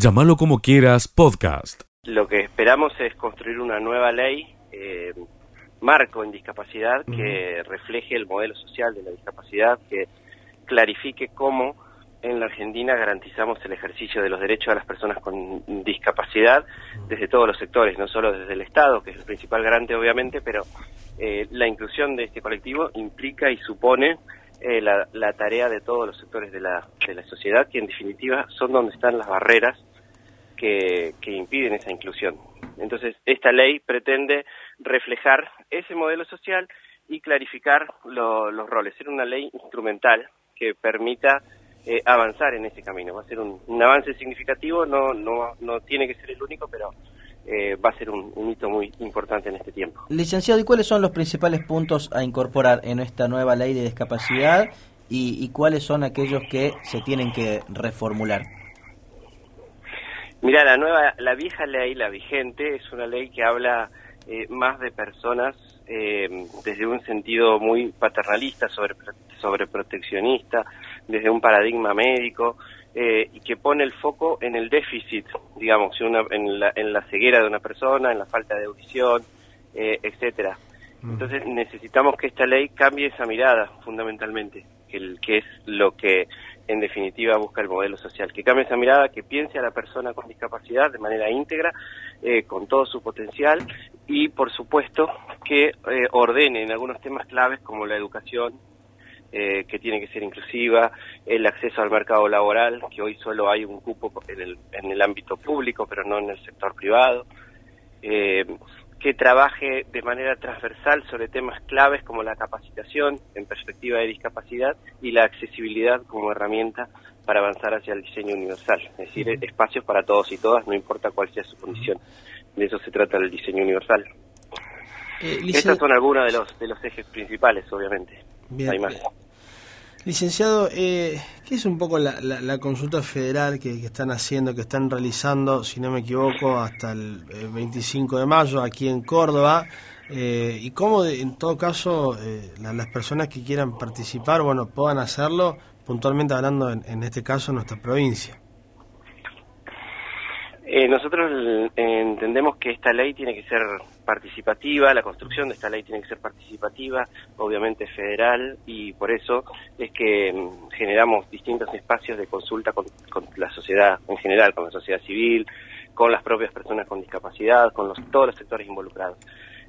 Llámalo como quieras, podcast. Lo que esperamos es construir una nueva ley, eh, marco en discapacidad, que refleje el modelo social de la discapacidad, que clarifique cómo en la Argentina garantizamos el ejercicio de los derechos de las personas con discapacidad desde todos los sectores, no solo desde el Estado, que es el principal garante obviamente, pero eh, la inclusión de este colectivo implica y supone eh, la, la, tarea de todos los sectores de la, de la sociedad, que en definitiva son donde están las barreras que, que impiden esa inclusión. Entonces, esta ley pretende reflejar ese modelo social y clarificar lo, los roles, ser una ley instrumental que permita eh, avanzar en ese camino. Va a ser un, un, avance significativo, no, no, no tiene que ser el único, pero eh, va a ser un, un, hito muy importante en este tiempo. Licenciado, ¿y cuáles son los principales puntos a incorporar en esta nueva ley de discapacidad y, y cuáles son aquellos que se tienen que reformular? Mira, la nueva, la vieja ley, la vigente, es una ley que habla eh, más de personas eh, desde un sentido muy paternalista, sobre, sobre proteccionista, desde un paradigma médico, eh, y que pone el foco en el déficit, digamos, una, en, la, en la ceguera de una persona, en la falta de audición, eh, etcétera. Entonces necesitamos que esta ley cambie esa mirada fundamentalmente, que, el, que es lo que en definitiva busca el modelo social, que cambie esa mirada, que piense a la persona con discapacidad de manera íntegra, eh, con todo su potencial y por supuesto que eh, ordene en algunos temas claves como la educación, eh, que tiene que ser inclusiva, el acceso al mercado laboral, que hoy solo hay un cupo en el, en el ámbito público, pero no en el sector privado, eh, que trabaje de manera transversal sobre temas claves como la capacitación en perspectiva de discapacidad y la accesibilidad como herramienta para avanzar hacia el diseño universal, es decir, espacios para todos y todas, no importa cuál sea su condición. De eso se trata el diseño universal. Eh, Estos son algunos de los, de los ejes principales, obviamente. Bien, Hay más. Bien. Licenciado, eh, ¿qué es un poco la, la, la consulta federal que, están haciendo, que están realizando, si no me equivoco, hasta el, el 25 de mayo aquí en Córdoba? Eh, y cómo, de, en todo caso, eh, la, las personas que quieran participar, bueno, puedan hacerlo, puntualmente hablando, en, en este caso, en nuestra provincia. Eh, nosotros entendemos que esta ley tiene que ser participativa, la construcción de esta ley tiene que ser participativa, obviamente federal, y por eso es que mm, generamos distintos espacios de consulta con, con, la sociedad en general, con la sociedad civil, con las propias personas con discapacidad, con los, todos los sectores involucrados.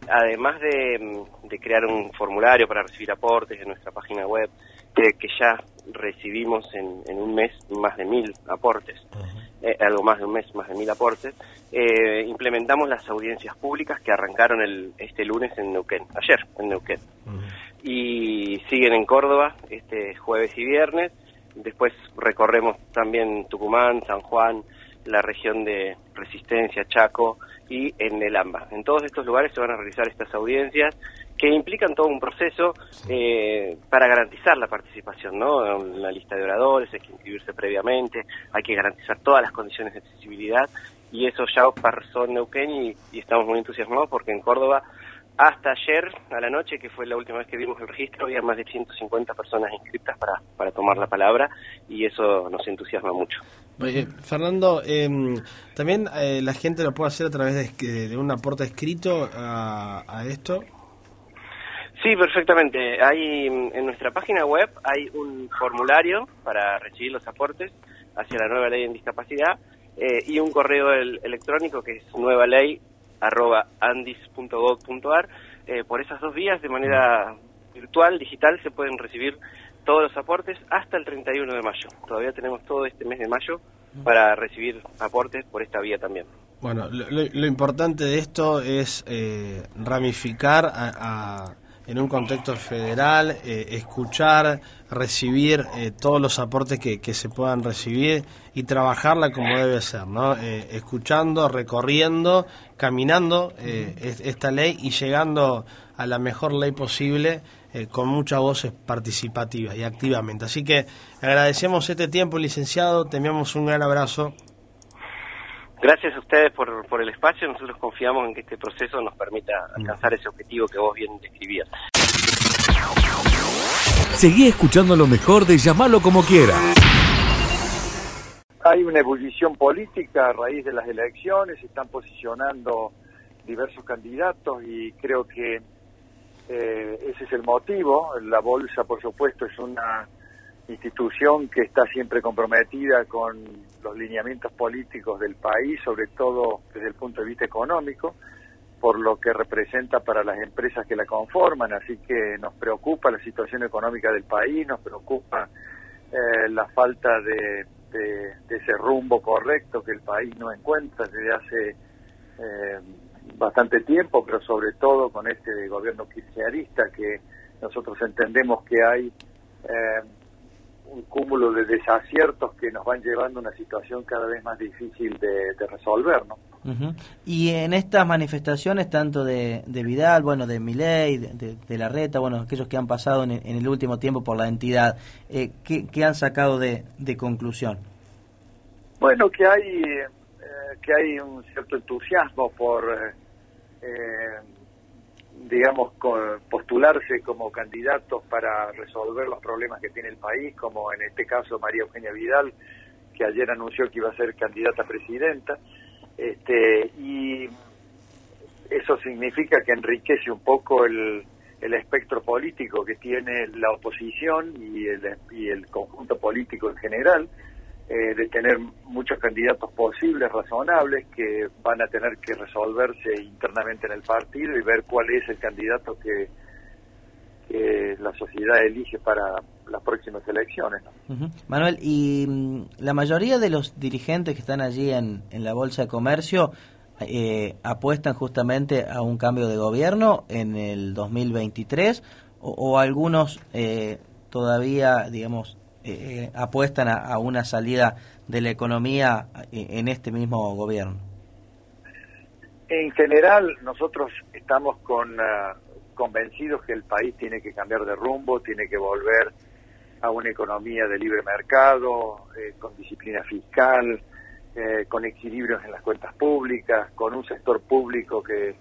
Además de, mm, crear un formulario para recibir aportes en nuestra página web, que, que ya recibimos en, un mes más de mil aportes. Eh, algo más de un mes, más de mil aportes, eh, implementamos las audiencias públicas que arrancaron el, este lunes en Neuquén, ayer en Neuquén. Uh -huh. Y siguen en Córdoba este jueves y viernes. Después recorremos también Tucumán, San Juan, la región de Resistencia, Chaco y en el AMBA. En todos estos lugares se van a realizar estas audiencias que implican todo un proceso eh, para garantizar la participación, ¿no? La lista de oradores hay que inscribirse previamente, hay que garantizar todas las condiciones de accesibilidad y eso ya pasó en Neuquén y, y estamos muy entusiasmados porque en Córdoba hasta ayer a la noche, que fue la última vez que vimos el registro, había más de 150 personas inscritas para, para tomar la palabra y eso nos entusiasma mucho. Eh, Fernando, eh, ¿también eh, la gente lo puede hacer a través de, de un aporte escrito a, a, esto? Sí, perfectamente. Hay En nuestra página web hay un formulario para recibir los aportes hacia la nueva ley en discapacidad eh, y un correo el, electrónico que es nueva ley arroba andis.gov.ar. Eh, por esas dos vías, de manera virtual, digital, se pueden recibir todos los aportes hasta el 31 de mayo. Todavía tenemos todo este mes de mayo para recibir aportes por esta vía también. Bueno, lo, lo importante de esto es eh, ramificar a, a, en un contexto federal, eh, escuchar, recibir eh, todos los aportes que, se puedan recibir y trabajarla como debe ser, ¿no? Eh, escuchando, recorriendo, caminando esta ley y llegando a la mejor ley posible con muchas voces participativas y activamente. Así que agradecemos este tiempo, licenciado, te enviamos un gran abrazo. Gracias a ustedes por, por el espacio, nosotros confiamos en que este proceso nos permita alcanzar ese objetivo que vos bien describías. Seguí escuchando lo mejor de llamarlo como quieras. hay una ebullición política a raíz de las elecciones, se están posicionando diversos candidatos y creo que eh, ese es el motivo. La Bolsa, por supuesto, es una institución que está siempre comprometida con los lineamientos políticos del país, sobre todo desde el punto de vista económico, por lo que representa para las empresas que la conforman. Así que nos preocupa la situación económica del país, nos preocupa eh, la falta de, ese rumbo correcto que el país no encuentra desde hace eh, bastante tiempo, pero sobre todo con este gobierno kirchnerista que nosotros entendemos que hay eh, un cúmulo de desaciertos que nos van llevando a una situación cada vez más difícil de, resolver, ¿no? Y en estas manifestaciones, tanto de, Vidal, bueno, de Miley, de, de, la Reta, bueno, aquellos que han pasado en, el último tiempo por la entidad, eh, ¿qué, han sacado de, conclusión? Bueno, que hay, eh, que hay un cierto entusiasmo por... Eh, digamos, postularse como candidatos para resolver los problemas que tiene el país, como en este caso María Eugenia Vidal, que ayer anunció que iba a ser candidata a presidenta, este, y eso significa que enriquece un poco el, el espectro político que tiene la oposición y el, y el conjunto político en general, eh, de tener muchos candidatos posibles, razonables, que van a tener que resolverse internamente en el partido y ver cuál es el candidato que, la sociedad elige para las próximas elecciones. Manuel, ¿y mm, la mayoría de los dirigentes que están allí en, en la Bolsa de Comercio eh, apuestan justamente a un cambio de gobierno en el 2023 o, o algunos eh, todavía, digamos, eh, apuestan a, una salida de la economía eh, en este mismo gobierno? En general, nosotros estamos con, ah, convencidos que el país tiene que cambiar de rumbo, tiene que volver a una economía de libre mercado, eh, con disciplina fiscal, con equilibrios en las cuentas públicas, con un sector público que,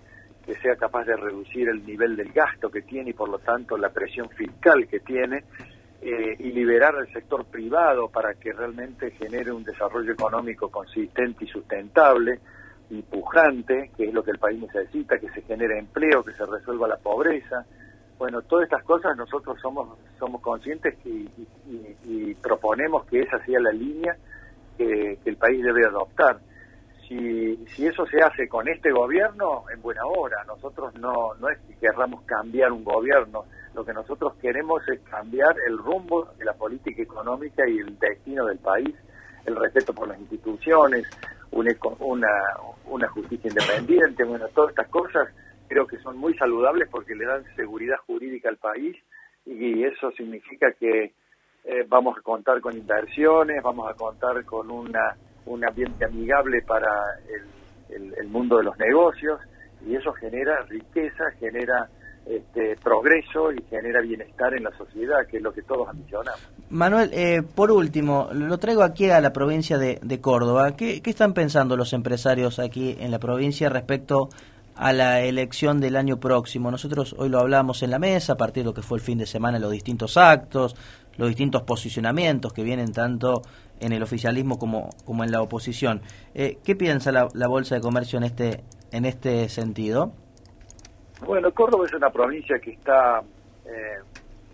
que sea capaz de reducir el nivel del gasto que tiene y por lo tanto la presión fiscal que tiene eh, y liberar al sector privado para que realmente genere un desarrollo económico consistente y sustentable y pujante, que es lo que el país necesita, que se genere empleo, que se resuelva la pobreza. Bueno, todas estas cosas nosotros somos somos conscientes y, y, proponemos que esa sea la línea que, que, el país debe adoptar. Si, si eso se hace con este gobierno, en buena hora. Nosotros no, no es que querramos cambiar un gobierno, lo que nosotros queremos es cambiar el rumbo de la política económica y el destino del país, el respeto por las instituciones, una, una, justicia independiente, bueno, todas estas cosas creo que son muy saludables porque le dan seguridad jurídica al país y eso significa que eh, vamos a contar con inversiones, vamos a contar con una, un ambiente amigable para el, el mundo de los negocios y eso genera riqueza, genera este, progreso y genera bienestar en la sociedad, que es lo que todos ambicionamos. Manuel, eh, por último, lo traigo aquí a la provincia de, Córdoba. ¿Qué, están pensando los empresarios aquí en la provincia respecto a la elección del año próximo? Nosotros hoy lo hablamos en la mesa, a partir de lo que fue el fin de semana, los distintos actos, los distintos posicionamientos que vienen tanto en el oficialismo como, como en la oposición. Eh, ¿Qué piensa la, la Bolsa de Comercio en este, en este sentido? Bueno, Córdoba es una provincia que está eh,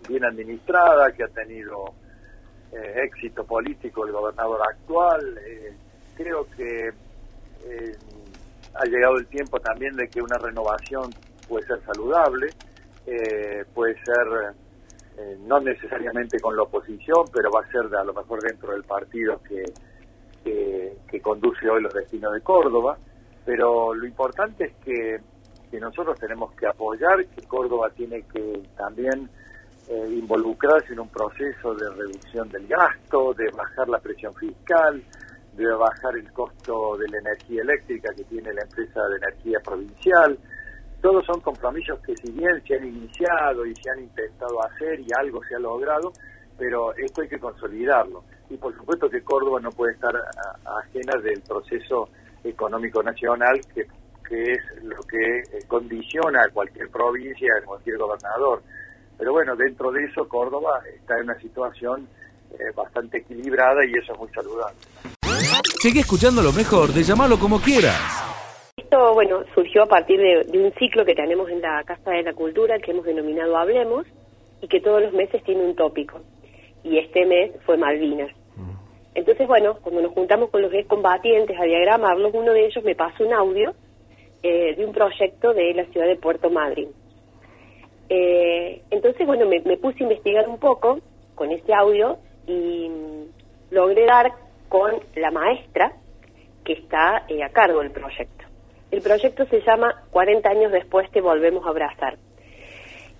bien administrada, que ha tenido eh, éxito político el gobernador actual. Eh, creo que ha llegado el tiempo también de que una renovación puede ser saludable, puede ser no necesariamente con la oposición, pero va a ser de, a lo mejor dentro del partido que, que conduce hoy los destinos de Córdoba. Pero lo importante es que que nosotros tenemos que apoyar, que Córdoba tiene que también eh, involucrarse en un proceso de reducción del gasto, de bajar la presión fiscal, de bajar el costo de la energía eléctrica que tiene la empresa de energía provincial. Todos son compromisos que si bien se han iniciado y se han intentado hacer y algo se ha logrado, pero esto hay que consolidarlo. Y por supuesto que Córdoba no puede estar ajena del proceso económico nacional que que es lo que eh, condiciona a cualquier provincia, a cualquier gobernador. Pero bueno, dentro de eso Córdoba está en una situación eh, bastante equilibrada y eso es muy saludable. Seguí escuchando lo mejor de llamarlo como quieras. Esto, bueno, surgió a partir de, de, un ciclo que tenemos en la Casa de la Cultura que hemos denominado Hablemos y que todos los meses tiene un tópico. Y este mes fue Malvinas. Entonces, bueno, cuando nos juntamos con los combatientes a diagramarlos, uno de ellos me pasó un audio eh, de un proyecto de la ciudad de Puerto Madryn. Eh, entonces, bueno, me, puse a investigar un poco con ese audio y logré dar con la maestra que está eh, a cargo del proyecto. El proyecto se llama 40 años después te volvemos a abrazar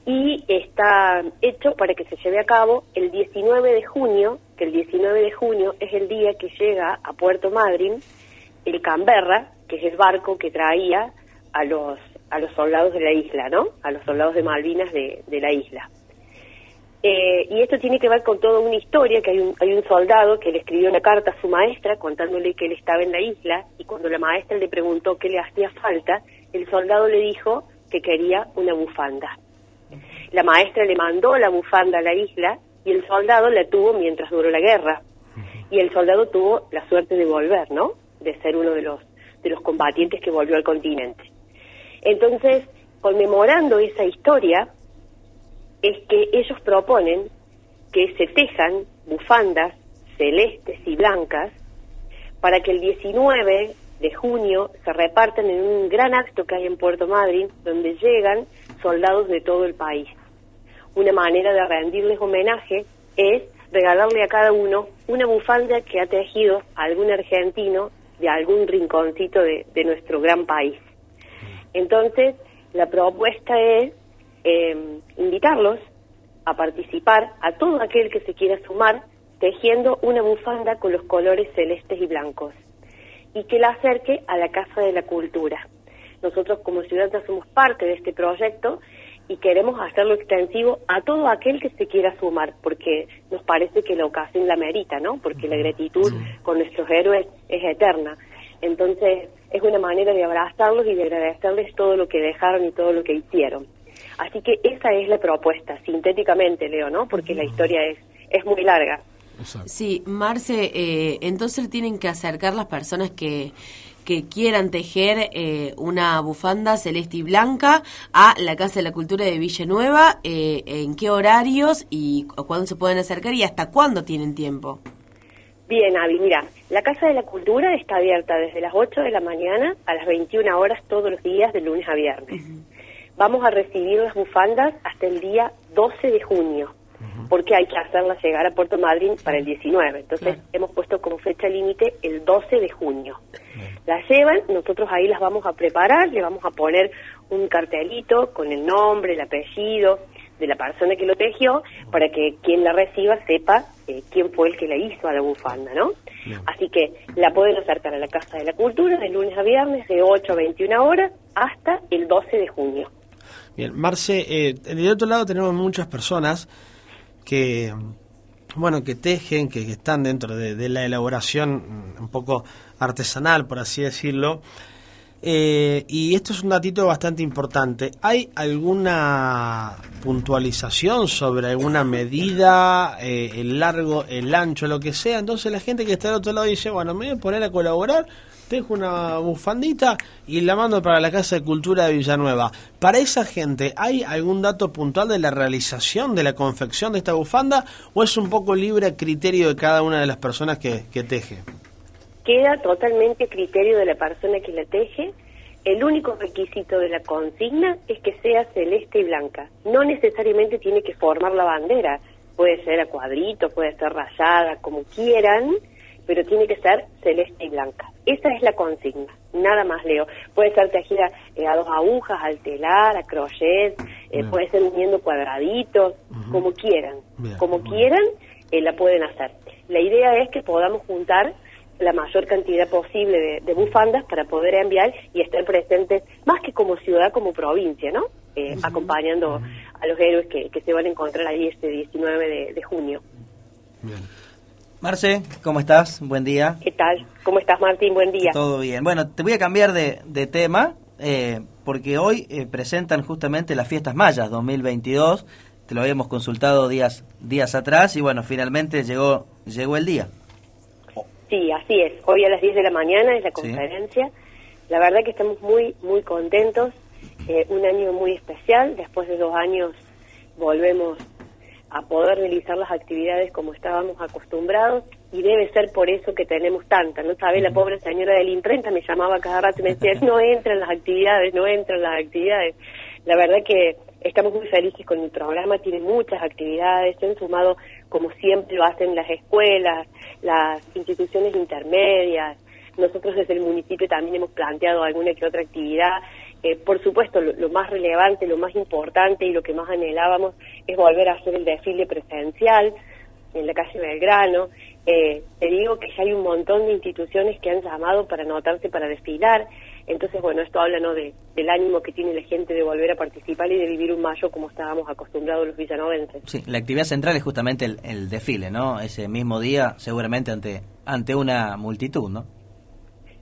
y está hecho para que se lleve a cabo el 19 de junio, que el 19 de junio es el día que llega a Puerto Madryn el Canberra, que es el barco que traía a los a los soldados de la isla, ¿no? A los soldados de Malvinas de, la isla. Eh, y esto tiene que ver con toda una historia, que hay un, hay un soldado que le escribió una carta a su maestra contándole que él estaba en la isla y cuando la maestra le preguntó qué le hacía falta, el soldado le dijo que quería una bufanda. La maestra le mandó la bufanda a la isla y el soldado la tuvo mientras duró la guerra. Y el soldado tuvo la suerte de volver, ¿no? De ser uno de los, de los combatientes que volvió al continente. Entonces, conmemorando esa historia, es que ellos proponen que se tejan bufandas celestes y blancas para que el 19 de junio se repartan en un gran acto que hay en Puerto Madryn, donde llegan soldados de todo el país. Una manera de rendirles homenaje es regalarle a cada uno una bufanda que ha tejido algún argentino de algún rinconcito de, de nuestro gran país. Entonces, la propuesta es eh, invitarlos a participar a todo aquel que se quiera sumar tejiendo una bufanda con los colores celestes y blancos y que la acerque a la Casa de la Cultura. Nosotros como ciudadanos somos parte de este proyecto y queremos hacerlo extensivo a todo aquel que se quiera sumar, porque nos parece que la ocasión la merita, ¿no? Porque la gratitud con nuestros héroes es eterna. Entonces, es una manera de abrazarlos y de agradecerles todo lo que dejaron y todo lo que hicieron. Así que esa es la propuesta, sintéticamente, Leo, ¿no? Porque la historia es, es muy larga. Sí, Marce, eh, entonces tienen que acercar las personas que, que quieran tejer eh, una bufanda celeste y blanca a la Casa de la Cultura de Villanueva, eh, en qué horarios y cuándo se pueden acercar y hasta cuándo tienen tiempo. Bien, Avi, mira, la Casa de la Cultura está abierta desde las 8 de la mañana a las 21 horas todos los días de lunes a viernes. Vamos a recibir las bufandas hasta el día 12 de junio porque hay que hacerla llegar a Puerto Madryn para el 19. Entonces hemos puesto como fecha límite el 12 de junio. Las llevan, nosotros ahí las vamos a preparar, le vamos a poner un cartelito con el nombre, el apellido de la persona que lo tejió, para que quien la reciba sepa eh, quién fue el que la hizo a la bufanda, ¿no? Así que la pueden acercar a la Casa de la Cultura de lunes a viernes de 8 a 21 horas hasta el 12 de junio. Bien, Marce, eh, del otro lado tenemos muchas personas que bueno que tejen, que, están dentro de, la elaboración un poco artesanal, por así decirlo. Eh, y esto es un datito bastante importante. ¿Hay alguna puntualización sobre alguna medida, eh, el largo, el ancho, lo que sea? Entonces la gente que está del otro lado dice, bueno, me voy a poner a colaborar dejo una bufandita y la mando para la Casa de Cultura de Villanueva. Para esa gente, ¿hay algún dato puntual de la realización de la confección de esta bufanda o es un poco libre a criterio de cada una de las personas que, que teje? Queda totalmente a criterio de la persona que la teje. El único requisito de la consigna es que sea celeste y blanca. No necesariamente tiene que formar la bandera. Puede ser a cuadrito, puede ser rayada, como quieran pero tiene que ser celeste y blanca. Esa es la consigna, nada más, Leo. Puede ser tejida eh, a dos agujas, al telar, a crochet, eh, puede ser uniendo cuadraditos, como quieran. como quieran, eh, la pueden hacer. La idea es que podamos juntar la mayor cantidad posible de, bufandas para poder enviar y estar presentes, más que como ciudad, como provincia, ¿no? Acompañando a los héroes que, se van a encontrar ahí este 19 de, de junio. Bien. Marce, ¿cómo estás? Buen día. ¿Qué tal? ¿Cómo estás, Martín? Buen día. Todo bien. Bueno, te voy a cambiar de, tema eh, porque hoy eh, presentan justamente las fiestas mayas 2022. Te lo habíamos consultado días días atrás y bueno, finalmente llegó llegó el día. Sí, así es. Hoy a las 10 de la mañana es la conferencia. La verdad que estamos muy, muy contentos. Eh, un año muy especial. Después de dos años volvemos a poder realizar las actividades como estábamos acostumbrados y debe ser por eso que tenemos tanta. No sabe, la pobre señora de la imprenta me llamaba cada rato y me decía, no entran las actividades, no entran las actividades. La verdad que estamos muy felices con el programa, tiene muchas actividades, se han sumado como siempre lo hacen las escuelas, las instituciones intermedias, nosotros desde el municipio también hemos planteado alguna que otra actividad. Eh, por supuesto, lo, más relevante, lo más importante y lo que más anhelábamos es volver a hacer el desfile presencial en la calle Belgrano. Eh, te digo que ya hay un montón de instituciones que han llamado para anotarse para desfilar. Entonces, bueno, esto habla ¿no? de, del ánimo que tiene la gente de volver a participar y de vivir un mayo como estábamos acostumbrados los villanovenses. Sí, la actividad central es justamente el, el desfile, ¿no? Ese mismo día, seguramente ante, ante una multitud, ¿no?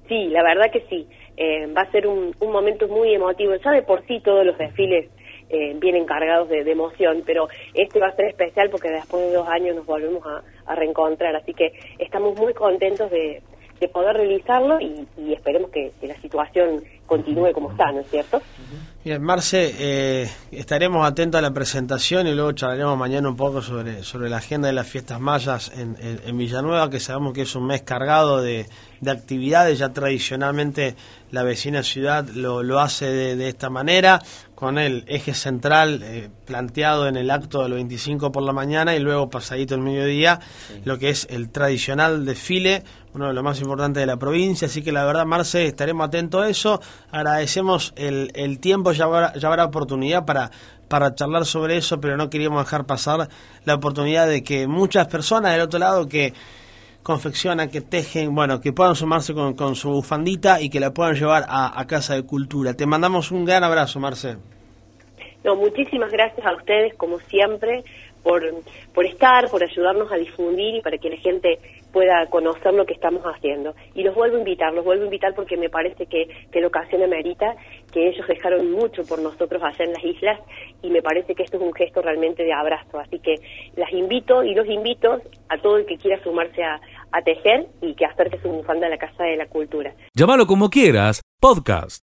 Sí, la verdad que sí. Eh, va a ser un, un, momento muy emotivo. Ya de por sí todos los desfiles eh, vienen cargados de, emoción, pero este va a ser especial porque después de dos años nos volvemos a, reencontrar. Así que estamos muy contentos de, poder realizarlo y, esperemos que, la situación continúe como está, ¿no es cierto? Bien, Marce, eh, estaremos atentos a la presentación y luego charlaremos mañana un poco sobre, sobre la agenda de las fiestas mayas en, en, Villanueva, que sabemos que es un mes cargado de, de actividades, ya tradicionalmente la vecina ciudad lo, lo hace de, esta manera, con el eje central eh, planteado en el acto del 25 por la mañana y luego pasadito el mediodía, lo que es el tradicional desfile, uno de los más importantes de la provincia, así que la verdad, Marce, estaremos atentos a eso, agradecemos el, el tiempo ya habrá, ya habrá oportunidad para, para charlar sobre eso, pero no queríamos dejar pasar la oportunidad de que muchas personas del otro lado que confeccionan, que tejen, bueno, que puedan sumarse con, con su bufandita y que la puedan llevar a, a, Casa de Cultura. Te mandamos un gran abrazo, Marce. No, muchísimas gracias a ustedes, como siempre por, por estar, por ayudarnos a difundir y para que la gente pueda conocer lo que estamos haciendo. Y los vuelvo a invitar, los vuelvo a invitar porque me parece que, que la ocasión amerita, que ellos dejaron mucho por nosotros allá en las islas y me parece que esto es un gesto realmente de abrazo. Así que las invito y los invito a todo el que quiera sumarse a, a tejer y que acerque su bufanda a la Casa de la Cultura. Llámalo como quieras, podcast.